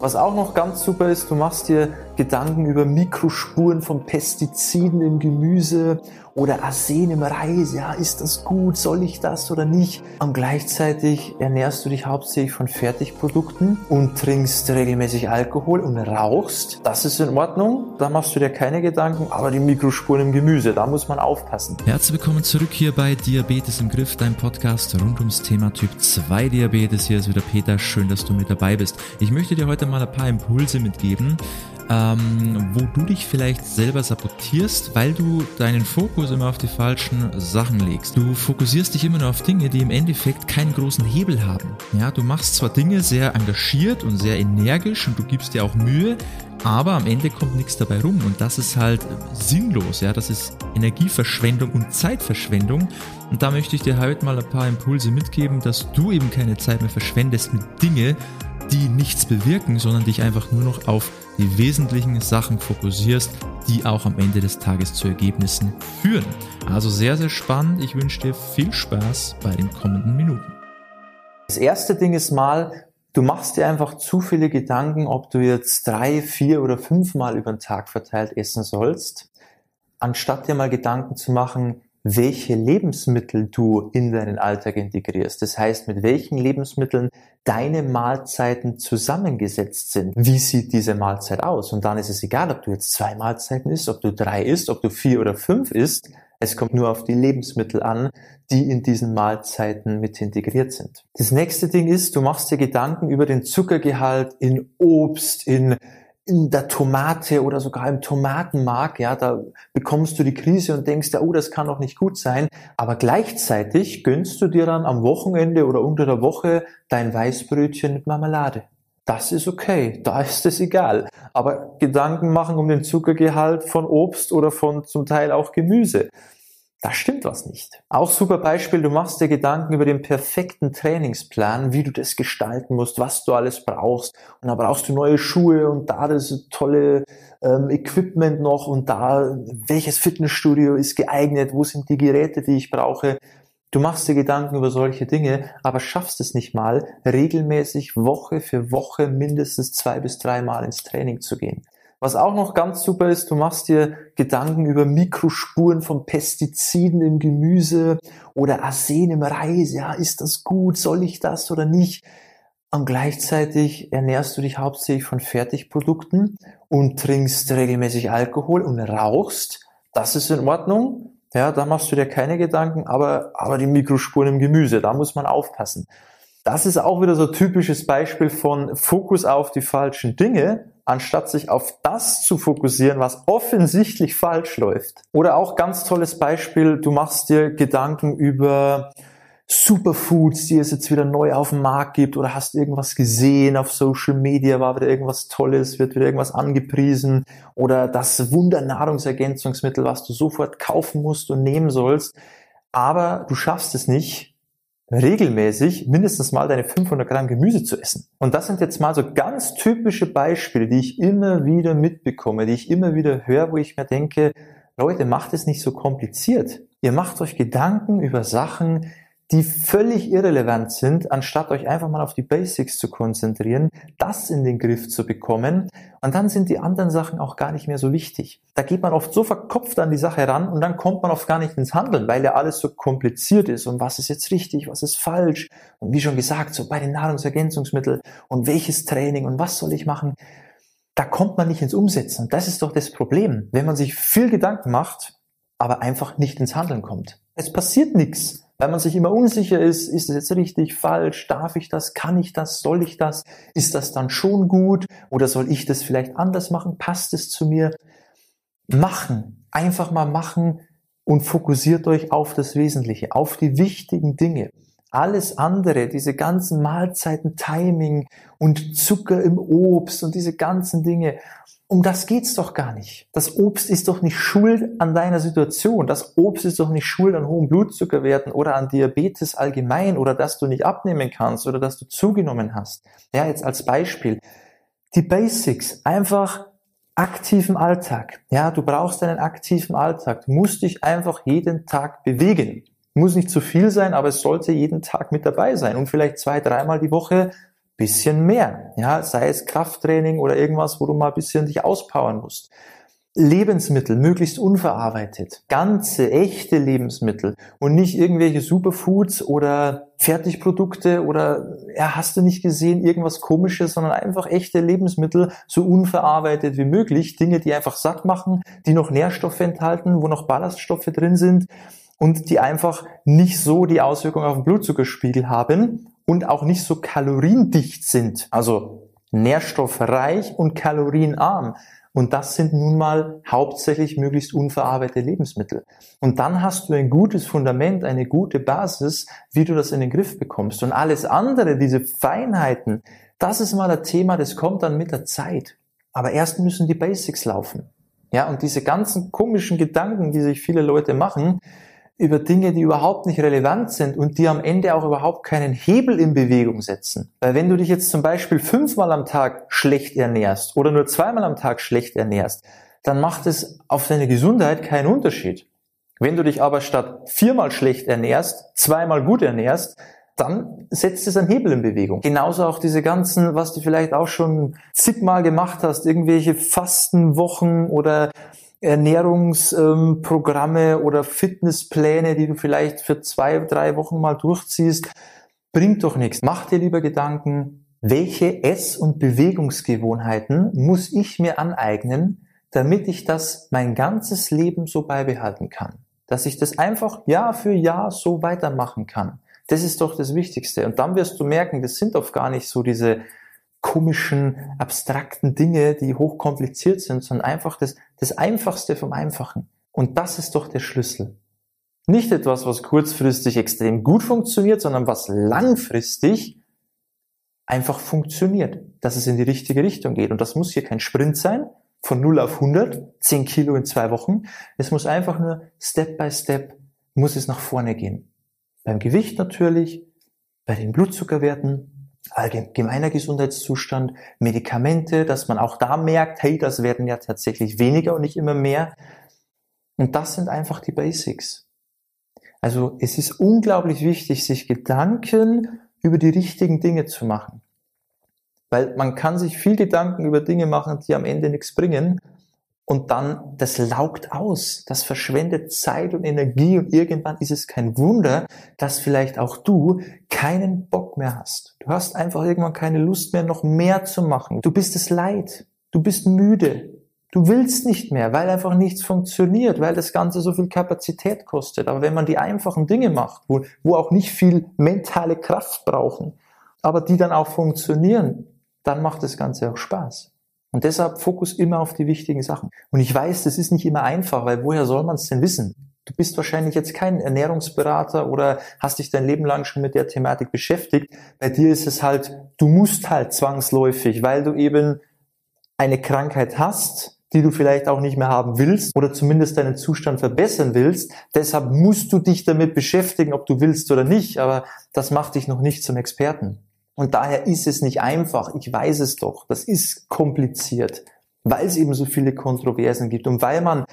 Was auch noch ganz super ist, du machst dir Gedanken über Mikrospuren von Pestiziden im Gemüse oder Arsen im Reis. Ja, ist das gut? Soll ich das oder nicht? Und gleichzeitig ernährst du dich hauptsächlich von Fertigprodukten und trinkst regelmäßig Alkohol und rauchst. Das ist in Ordnung. Da machst du dir keine Gedanken. Aber die Mikrospuren im Gemüse, da muss man aufpassen. Herzlich willkommen zurück hier bei Diabetes im Griff, dein Podcast rund ums Thema Typ 2 Diabetes. Hier ist wieder Peter. Schön, dass du mit dabei bist. Ich möchte dir heute mal ein paar Impulse mitgeben, ähm, wo du dich vielleicht selber sabotierst, weil du deinen Fokus immer auf die falschen Sachen legst. Du fokussierst dich immer nur auf Dinge, die im Endeffekt keinen großen Hebel haben. Ja, du machst zwar Dinge sehr engagiert und sehr energisch und du gibst dir auch Mühe, aber am Ende kommt nichts dabei rum und das ist halt sinnlos, ja, das ist Energieverschwendung und Zeitverschwendung und da möchte ich dir heute mal ein paar Impulse mitgeben, dass du eben keine Zeit mehr verschwendest mit Dinge, die nichts bewirken, sondern dich einfach nur noch auf die wesentlichen Sachen fokussierst, die auch am Ende des Tages zu Ergebnissen führen. Also sehr, sehr spannend. Ich wünsche dir viel Spaß bei den kommenden Minuten. Das erste Ding ist mal, du machst dir einfach zu viele Gedanken, ob du jetzt drei, vier oder fünfmal über den Tag verteilt essen sollst, anstatt dir mal Gedanken zu machen, welche Lebensmittel du in deinen Alltag integrierst. Das heißt, mit welchen Lebensmitteln deine Mahlzeiten zusammengesetzt sind. Wie sieht diese Mahlzeit aus? Und dann ist es egal, ob du jetzt zwei Mahlzeiten isst, ob du drei isst, ob du vier oder fünf isst. Es kommt nur auf die Lebensmittel an, die in diesen Mahlzeiten mit integriert sind. Das nächste Ding ist, du machst dir Gedanken über den Zuckergehalt in Obst, in in der Tomate oder sogar im Tomatenmark, ja, da bekommst du die Krise und denkst, ja, oh, das kann doch nicht gut sein. Aber gleichzeitig gönnst du dir dann am Wochenende oder unter der Woche dein Weißbrötchen mit Marmelade. Das ist okay, da ist es egal. Aber Gedanken machen um den Zuckergehalt von Obst oder von zum Teil auch Gemüse da stimmt was nicht. Auch super Beispiel, du machst dir Gedanken über den perfekten Trainingsplan, wie du das gestalten musst, was du alles brauchst. Und da brauchst du neue Schuhe und da das tolle ähm, Equipment noch und da welches Fitnessstudio ist geeignet, wo sind die Geräte, die ich brauche. Du machst dir Gedanken über solche Dinge, aber schaffst es nicht mal, regelmäßig Woche für Woche mindestens zwei bis drei Mal ins Training zu gehen. Was auch noch ganz super ist, du machst dir Gedanken über Mikrospuren von Pestiziden im Gemüse oder Arsen im Reis. Ja, ist das gut? Soll ich das oder nicht? Und gleichzeitig ernährst du dich hauptsächlich von Fertigprodukten und trinkst regelmäßig Alkohol und rauchst. Das ist in Ordnung. Ja, da machst du dir keine Gedanken, aber, aber die Mikrospuren im Gemüse, da muss man aufpassen. Das ist auch wieder so ein typisches Beispiel von Fokus auf die falschen Dinge anstatt sich auf das zu fokussieren, was offensichtlich falsch läuft. Oder auch ganz tolles Beispiel, du machst dir Gedanken über Superfoods, die es jetzt wieder neu auf dem Markt gibt oder hast irgendwas gesehen auf Social Media, war wieder irgendwas Tolles, wird wieder irgendwas angepriesen oder das Wundernahrungsergänzungsmittel, was du sofort kaufen musst und nehmen sollst. Aber du schaffst es nicht, regelmäßig mindestens mal deine 500 Gramm Gemüse zu essen. Und das sind jetzt mal so ganz typische Beispiele, die ich immer wieder mitbekomme, die ich immer wieder höre, wo ich mir denke, Leute, macht es nicht so kompliziert. Ihr macht euch Gedanken über Sachen, die völlig irrelevant sind, anstatt euch einfach mal auf die Basics zu konzentrieren, das in den Griff zu bekommen. Und dann sind die anderen Sachen auch gar nicht mehr so wichtig. Da geht man oft so verkopft an die Sache ran und dann kommt man oft gar nicht ins Handeln, weil ja alles so kompliziert ist und was ist jetzt richtig, was ist falsch. Und wie schon gesagt, so bei den Nahrungsergänzungsmitteln und welches Training und was soll ich machen. Da kommt man nicht ins Umsetzen. Und das ist doch das Problem, wenn man sich viel Gedanken macht, aber einfach nicht ins Handeln kommt. Es passiert nichts weil man sich immer unsicher ist, ist es jetzt richtig, falsch, darf ich das, kann ich das, soll ich das, ist das dann schon gut oder soll ich das vielleicht anders machen, passt es zu mir? Machen, einfach mal machen und fokussiert euch auf das Wesentliche, auf die wichtigen Dinge. Alles andere, diese ganzen Mahlzeiten, Timing und Zucker im Obst und diese ganzen Dinge, um das geht's doch gar nicht. Das Obst ist doch nicht schuld an deiner Situation. Das Obst ist doch nicht schuld an hohen Blutzuckerwerten oder an Diabetes allgemein oder dass du nicht abnehmen kannst oder dass du zugenommen hast. Ja, jetzt als Beispiel. Die Basics. Einfach aktiven Alltag. Ja, du brauchst einen aktiven Alltag. Du musst dich einfach jeden Tag bewegen. Muss nicht zu viel sein, aber es sollte jeden Tag mit dabei sein und vielleicht zwei, dreimal die Woche bisschen mehr. Ja, sei es Krafttraining oder irgendwas, wo du mal ein bisschen dich auspowern musst. Lebensmittel, möglichst unverarbeitet. Ganze, echte Lebensmittel und nicht irgendwelche Superfoods oder Fertigprodukte oder, ja, hast du nicht gesehen, irgendwas komisches, sondern einfach echte Lebensmittel, so unverarbeitet wie möglich. Dinge, die einfach satt machen, die noch Nährstoffe enthalten, wo noch Ballaststoffe drin sind und die einfach nicht so die Auswirkung auf den Blutzuckerspiegel haben und auch nicht so kaloriendicht sind. Also nährstoffreich und kalorienarm. Und das sind nun mal hauptsächlich möglichst unverarbeitete Lebensmittel. Und dann hast du ein gutes Fundament, eine gute Basis, wie du das in den Griff bekommst. Und alles andere, diese Feinheiten, das ist mal ein Thema, das kommt dann mit der Zeit. Aber erst müssen die Basics laufen. Ja, und diese ganzen komischen Gedanken, die sich viele Leute machen, über Dinge, die überhaupt nicht relevant sind und die am Ende auch überhaupt keinen Hebel in Bewegung setzen. Weil wenn du dich jetzt zum Beispiel fünfmal am Tag schlecht ernährst oder nur zweimal am Tag schlecht ernährst, dann macht es auf deine Gesundheit keinen Unterschied. Wenn du dich aber statt viermal schlecht ernährst, zweimal gut ernährst, dann setzt es einen Hebel in Bewegung. Genauso auch diese ganzen, was du vielleicht auch schon zigmal gemacht hast, irgendwelche Fastenwochen oder Ernährungsprogramme oder Fitnesspläne, die du vielleicht für zwei, drei Wochen mal durchziehst, bringt doch nichts. Mach dir lieber Gedanken, welche Ess- und Bewegungsgewohnheiten muss ich mir aneignen, damit ich das mein ganzes Leben so beibehalten kann. Dass ich das einfach Jahr für Jahr so weitermachen kann. Das ist doch das Wichtigste. Und dann wirst du merken, das sind oft gar nicht so diese komischen, abstrakten Dinge, die hochkompliziert sind, sondern einfach das, das Einfachste vom Einfachen. Und das ist doch der Schlüssel. Nicht etwas, was kurzfristig extrem gut funktioniert, sondern was langfristig einfach funktioniert, dass es in die richtige Richtung geht. Und das muss hier kein Sprint sein, von 0 auf 100, 10 Kilo in zwei Wochen. Es muss einfach nur Step by Step, muss es nach vorne gehen. Beim Gewicht natürlich, bei den Blutzuckerwerten, allgemeiner Gesundheitszustand, Medikamente, dass man auch da merkt, hey, das werden ja tatsächlich weniger und nicht immer mehr. Und das sind einfach die Basics. Also es ist unglaublich wichtig, sich Gedanken über die richtigen Dinge zu machen. Weil man kann sich viel Gedanken über Dinge machen, die am Ende nichts bringen und dann, das laugt aus, das verschwendet Zeit und Energie und irgendwann ist es kein Wunder, dass vielleicht auch du keinen Bock mehr hast. Du hast einfach irgendwann keine Lust mehr, noch mehr zu machen. Du bist es leid. Du bist müde. Du willst nicht mehr, weil einfach nichts funktioniert, weil das Ganze so viel Kapazität kostet. Aber wenn man die einfachen Dinge macht, wo, wo auch nicht viel mentale Kraft brauchen, aber die dann auch funktionieren, dann macht das Ganze auch Spaß. Und deshalb Fokus immer auf die wichtigen Sachen. Und ich weiß, das ist nicht immer einfach, weil woher soll man es denn wissen? Du bist wahrscheinlich jetzt kein Ernährungsberater oder hast dich dein Leben lang schon mit der Thematik beschäftigt. Bei dir ist es halt, du musst halt zwangsläufig, weil du eben eine Krankheit hast, die du vielleicht auch nicht mehr haben willst oder zumindest deinen Zustand verbessern willst. Deshalb musst du dich damit beschäftigen, ob du willst oder nicht, aber das macht dich noch nicht zum Experten. Und daher ist es nicht einfach. Ich weiß es doch. Das ist kompliziert, weil es eben so viele Kontroversen gibt und weil man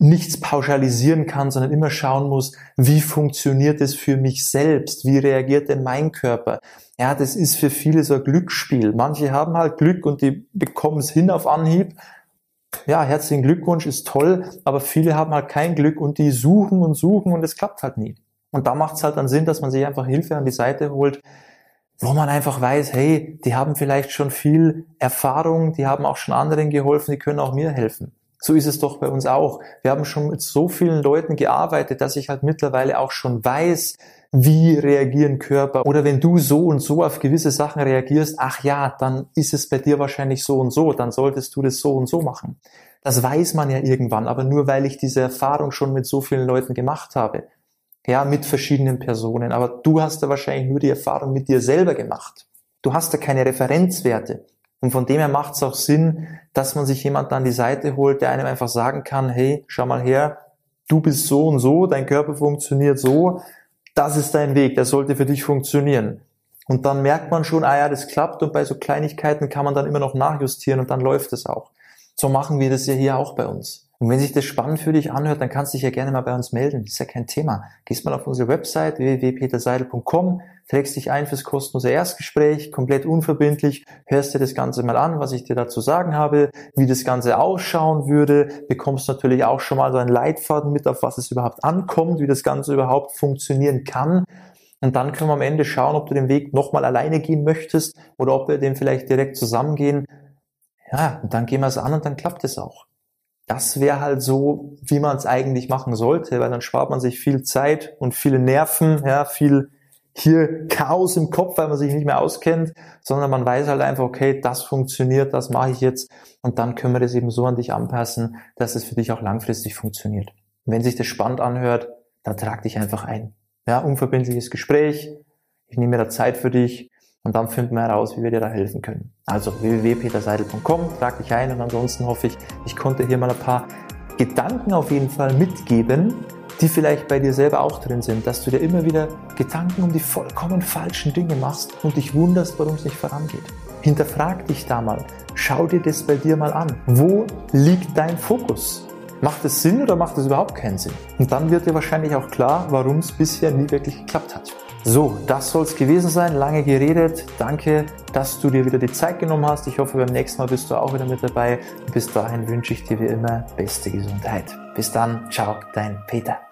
nichts pauschalisieren kann, sondern immer schauen muss, wie funktioniert es für mich selbst? Wie reagiert denn mein Körper? Ja, das ist für viele so ein Glücksspiel. Manche haben halt Glück und die bekommen es hin auf Anhieb. Ja, herzlichen Glückwunsch, ist toll, aber viele haben halt kein Glück und die suchen und suchen und es klappt halt nie. Und da macht es halt dann Sinn, dass man sich einfach Hilfe an die Seite holt, wo man einfach weiß, hey, die haben vielleicht schon viel Erfahrung, die haben auch schon anderen geholfen, die können auch mir helfen. So ist es doch bei uns auch. Wir haben schon mit so vielen Leuten gearbeitet, dass ich halt mittlerweile auch schon weiß, wie reagieren Körper. Oder wenn du so und so auf gewisse Sachen reagierst, ach ja, dann ist es bei dir wahrscheinlich so und so, dann solltest du das so und so machen. Das weiß man ja irgendwann, aber nur weil ich diese Erfahrung schon mit so vielen Leuten gemacht habe ja, mit verschiedenen Personen. Aber du hast da wahrscheinlich nur die Erfahrung mit dir selber gemacht. Du hast da keine Referenzwerte. Und von dem her macht es auch Sinn, dass man sich jemand an die Seite holt, der einem einfach sagen kann, hey, schau mal her, du bist so und so, dein Körper funktioniert so, das ist dein Weg, der sollte für dich funktionieren. Und dann merkt man schon, ah ja, das klappt und bei so Kleinigkeiten kann man dann immer noch nachjustieren und dann läuft es auch. So machen wir das ja hier auch bei uns. Und wenn sich das spannend für dich anhört, dann kannst du dich ja gerne mal bei uns melden. Ist ja kein Thema. Gehst mal auf unsere Website www.peterseidel.com, trägst dich ein fürs kostenlose Erstgespräch, komplett unverbindlich, hörst dir das Ganze mal an, was ich dir dazu sagen habe, wie das Ganze ausschauen würde, bekommst natürlich auch schon mal so einen Leitfaden mit, auf was es überhaupt ankommt, wie das Ganze überhaupt funktionieren kann. Und dann können wir am Ende schauen, ob du den Weg nochmal alleine gehen möchtest oder ob wir den vielleicht direkt zusammengehen. Ja, und dann gehen wir es an und dann klappt es auch das wäre halt so, wie man es eigentlich machen sollte, weil dann spart man sich viel Zeit und viele Nerven, ja, viel hier Chaos im Kopf, weil man sich nicht mehr auskennt, sondern man weiß halt einfach, okay, das funktioniert, das mache ich jetzt und dann können wir das eben so an dich anpassen, dass es für dich auch langfristig funktioniert. Und wenn sich das spannend anhört, dann trag dich einfach ein. Ja, unverbindliches Gespräch, ich nehme mir da Zeit für dich und dann finden wir heraus, wie wir dir da helfen können. Also www.peterseidel.com, trag dich ein und ansonsten hoffe ich, ich konnte hier mal ein paar Gedanken auf jeden Fall mitgeben, die vielleicht bei dir selber auch drin sind, dass du dir immer wieder Gedanken um die vollkommen falschen Dinge machst und dich wunderst, warum es nicht vorangeht. Hinterfrag dich da mal. Schau dir das bei dir mal an. Wo liegt dein Fokus? Macht es Sinn oder macht es überhaupt keinen Sinn? Und dann wird dir wahrscheinlich auch klar, warum es bisher nie wirklich geklappt hat. So, das soll es gewesen sein. Lange geredet. Danke, dass du dir wieder die Zeit genommen hast. Ich hoffe, beim nächsten Mal bist du auch wieder mit dabei. Bis dahin wünsche ich dir wie immer beste Gesundheit. Bis dann. Ciao, dein Peter.